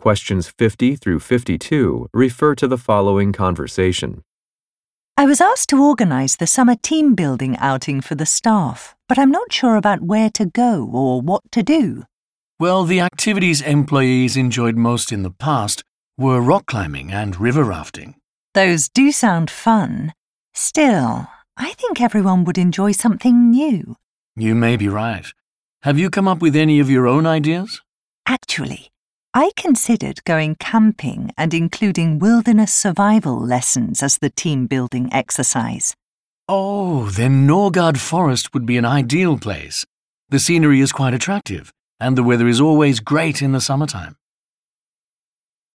Questions 50 through 52 refer to the following conversation. I was asked to organise the summer team building outing for the staff, but I'm not sure about where to go or what to do. Well, the activities employees enjoyed most in the past were rock climbing and river rafting. Those do sound fun. Still, I think everyone would enjoy something new. You may be right. Have you come up with any of your own ideas? Actually, I considered going camping and including wilderness survival lessons as the team building exercise. Oh, then Norgard Forest would be an ideal place. The scenery is quite attractive, and the weather is always great in the summertime.